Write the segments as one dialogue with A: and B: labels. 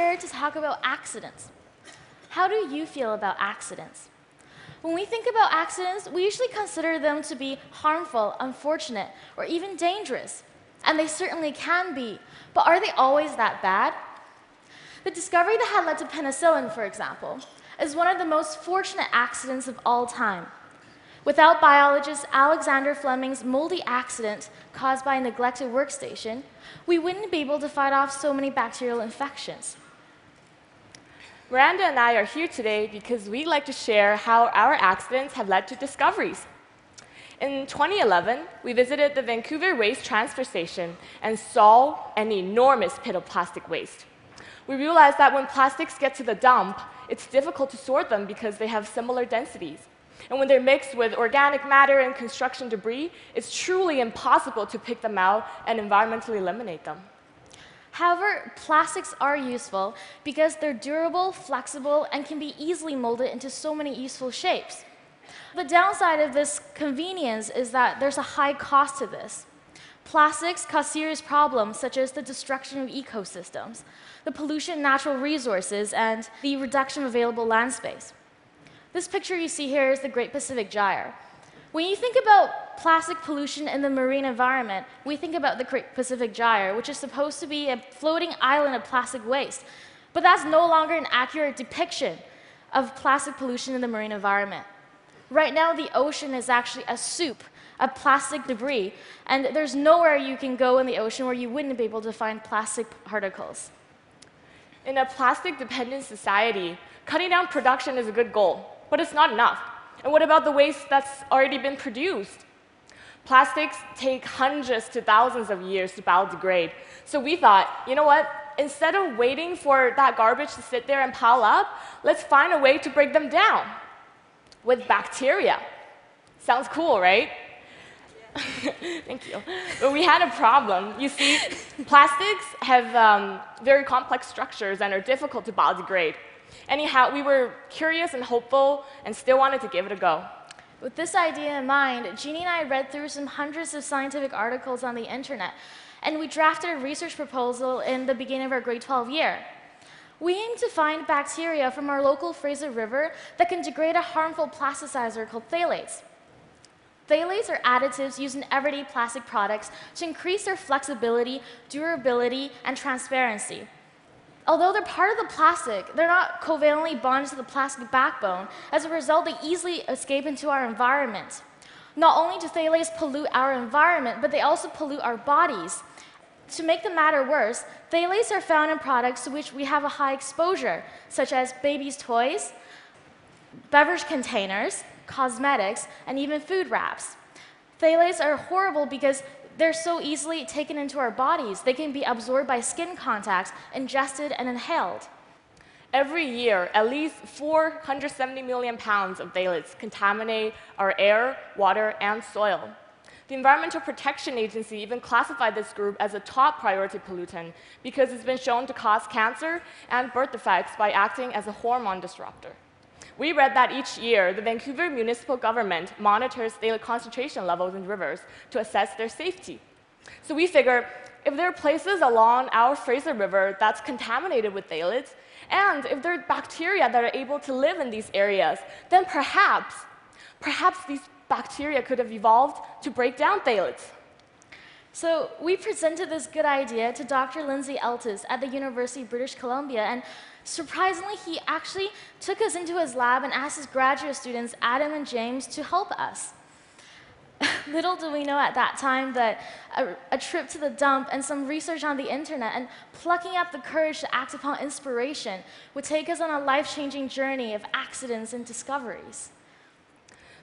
A: here to talk about accidents. How do you feel about accidents? When we think about accidents, we usually consider them to be harmful, unfortunate, or even dangerous. And they certainly can be, but are they always that bad? The discovery that had led to penicillin, for example, is one of the most fortunate accidents of all time. Without biologist Alexander Fleming's moldy accident caused by a neglected workstation, we wouldn't be able to fight off so many bacterial infections.
B: Miranda and I are here today because we'd like to share how our accidents have led to discoveries. In 2011, we visited the Vancouver Waste Transfer Station and saw an enormous pit of plastic waste. We realized that when plastics get to the dump, it's difficult to sort them because they have similar densities. And when they're mixed with organic matter and construction debris, it's truly impossible to pick them out and environmentally eliminate them.
A: However, plastics are useful because they're durable, flexible, and can be easily molded into so many useful shapes. The downside of this convenience is that there's a high cost to this. Plastics cause serious problems such as the destruction of ecosystems, the pollution of natural resources, and the reduction of available land space. This picture you see here is the Great Pacific Gyre. When you think about plastic pollution in the marine environment, we think about the Pacific Gyre, which is supposed to be a floating island of plastic waste. But that's no longer an accurate depiction of plastic pollution in the marine environment. Right now, the ocean is actually a soup of plastic debris, and there's nowhere you can go in the ocean where you wouldn't be able to find plastic particles.
B: In a plastic dependent society, cutting down production is a good goal, but it's not enough. And what about the waste that's already been produced? Plastics take hundreds to thousands of years to biodegrade. So we thought, you know what? Instead of waiting for that garbage to sit there and pile up, let's find a way to break them down with bacteria. Sounds cool, right? Thank you. But we had a problem. You see, plastics have um, very complex structures and are difficult to biodegrade. Anyhow, we were curious and hopeful and still wanted to give it a go.
A: With this idea in mind, Jeanny and I read through some hundreds of scientific articles on the internet, and we drafted a research proposal in the beginning of our grade 12 year. We aim to find bacteria from our local Fraser River that can degrade a harmful plasticizer called phthalates. Phthalates are additives used in everyday plastic products to increase their flexibility, durability, and transparency. Although they're part of the plastic, they're not covalently bonded to the plastic backbone. As a result, they easily escape into our environment. Not only do phthalates pollute our environment, but they also pollute our bodies. To make the matter worse, phthalates are found in products to which we have a high exposure, such as babies' toys, beverage containers, cosmetics, and even food wraps. Phthalates are horrible because they're so easily taken into our bodies. They can be absorbed by skin contact, ingested, and inhaled.
B: Every year, at least 470 million pounds of phthalates contaminate our air, water, and soil. The Environmental Protection Agency even classified this group as a top priority pollutant because it's been shown to cause cancer and birth defects by acting as a hormone disruptor. We read that each year, the Vancouver municipal government monitors phthalate concentration levels in rivers to assess their safety. So we figure if there are places along our Fraser River that's contaminated with phthalates, and if there are bacteria that are able to live in these areas, then perhaps, perhaps these bacteria could have evolved to break down phthalates.
A: So we presented this good idea to Dr. Lindsay Eltis at the University of British Columbia, and Surprisingly, he actually took us into his lab and asked his graduate students, Adam and James, to help us. Little do we know at that time that a, a, trip to the dump and some research on the internet and plucking up the courage to act upon inspiration would take us on a life changing journey of accidents and discoveries.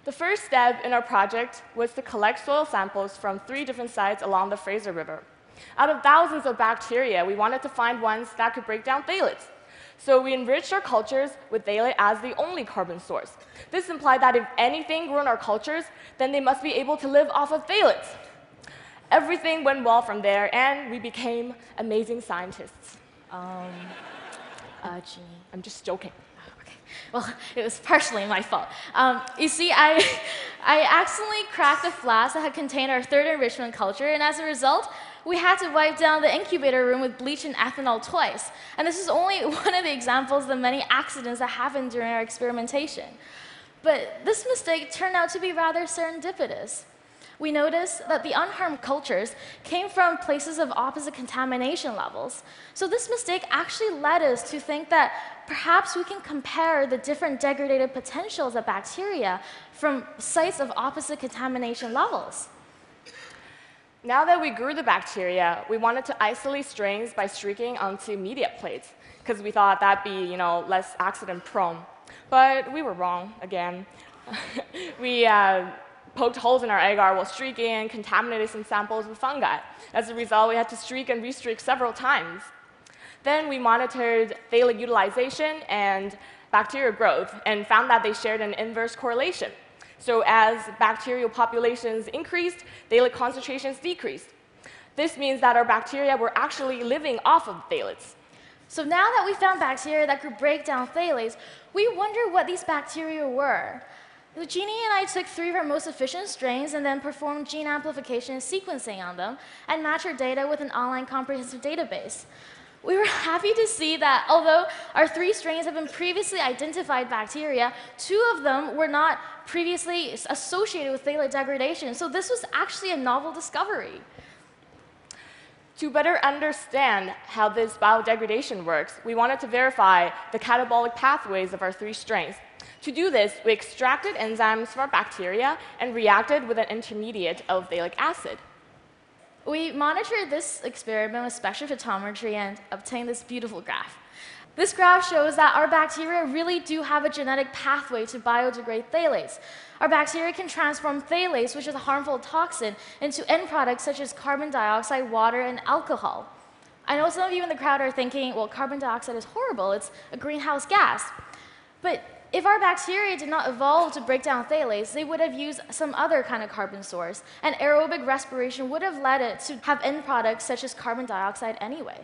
B: The first step in our project was to collect soil samples from three different sites along the Fraser River. Out of thousands of bacteria, we wanted to find ones that could break down phthalates. So we enriched our cultures with phthalate as the only carbon source. This implied that if anything grew in our cultures, then they must be able to live off of phthalates. Everything went well from there, and we became amazing scientists.
A: Um, uh, Jeanny.
B: I'm just joking.
A: Okay. Well, it was partially my fault. Um, you see, I, I accidentally cracked a flask that had contained our third enrichment culture, and as a result, we had to wipe down the incubator room with bleach and ethanol twice. And this is only one of the examples of the many accidents that happened during our experimentation. But this mistake turned out to be rather serendipitous. We noticed that the unharmed cultures came from places of opposite contamination levels. So this mistake actually led us to think that perhaps we can compare the different degradative potentials of bacteria from sites of opposite contamination levels.
B: Now that we grew the bacteria, we wanted to isolate strains by streaking onto media plates, because we thought that'd be you know, less accident prone. But we were wrong again. we uh, poked holes in our agar while streaking and contaminated some samples with fungi. As a result, we had to streak and restreak several times. Then we monitored phthalate utilization and bacterial growth and found that they shared an inverse correlation. So as bacterial populations increased, phthalate concentrations decreased. This means that our bacteria were actually living off of phthalates.
A: So now that we found bacteria that could break down phthalates, we wonder what these bacteria were. Jeanny and I took three of our most efficient strains and then performed gene amplification and sequencing on them and matched our data with an online comprehensive database. We were happy to see that although our three strains have been previously identified bacteria, two of them were not previously associated with phthalate degradation. So this was actually a novel discovery.
B: To better understand how this biodegradation works, we wanted to verify the catabolic pathways of our three strains. To do this, we extracted enzymes from our bacteria and reacted with an intermediate of phthalic acid.
A: We monitored this experiment with spectrophotometry and obtained this beautiful graph. This graph shows that our bacteria really do have a genetic pathway to biodegrade phthalates. Our bacteria can transform phthalates, which is a harmful toxin, into end products such as carbon dioxide, water, and alcohol. I know some of you in the crowd are thinking, well, carbon dioxide is horrible, it's a greenhouse gas. But if our bacteria did not evolve to break down phthalates, they would have used some other kind of carbon source, and aerobic respiration would have led it to have end products such as carbon dioxide anyway.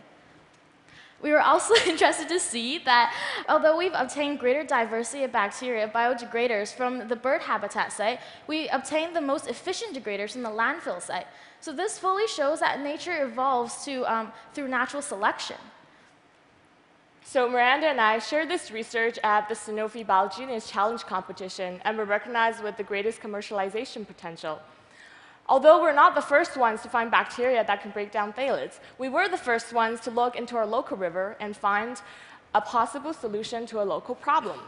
A: We were also interested to see that although we've obtained greater diversity of bacteria biodegraders from the bird habitat site, we obtained the most efficient degraders from the landfill site. So this fully shows that nature evolves to, um, through natural selection.
B: So Miranda and I shared this research at the Sanofi BioGenius Challenge competition and were recognized with the greatest commercialization potential. Although we're not the first ones to find bacteria that can break down phthalates, we were the first ones to look into our local river and find a possible solution to a local problem.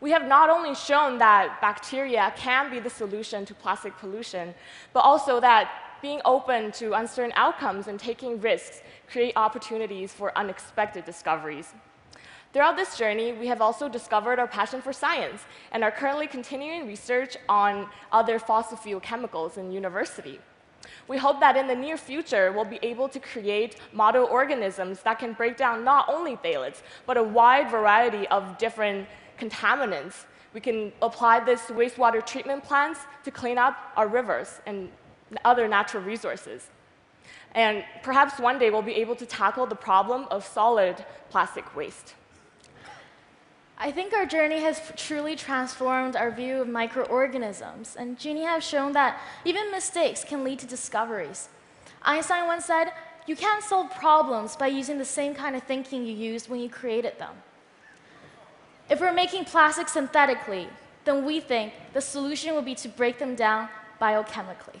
B: We have not only shown that bacteria can be the solution to plastic pollution, but also that being open to uncertain outcomes and taking risks create opportunities for unexpected discoveries. Throughout this journey, we have also discovered our passion for science and are currently continuing research on other fossil fuel chemicals in university. We hope that in the near future, we'll be able to create model organisms that can break down not only phthalates, but a wide variety of different contaminants. We can apply this to wastewater treatment plants to clean up our rivers and other natural resources. And perhaps one day we'll be able to tackle the problem of solid plastic waste.
A: I think our journey has truly transformed our view of microorganisms, and Jeanny has shown that even mistakes can lead to discoveries. Einstein once said, You can't solve problems by using the same kind of thinking you used when you created them. If we're making plastics synthetically, then we think the solution will be to break them down biochemically.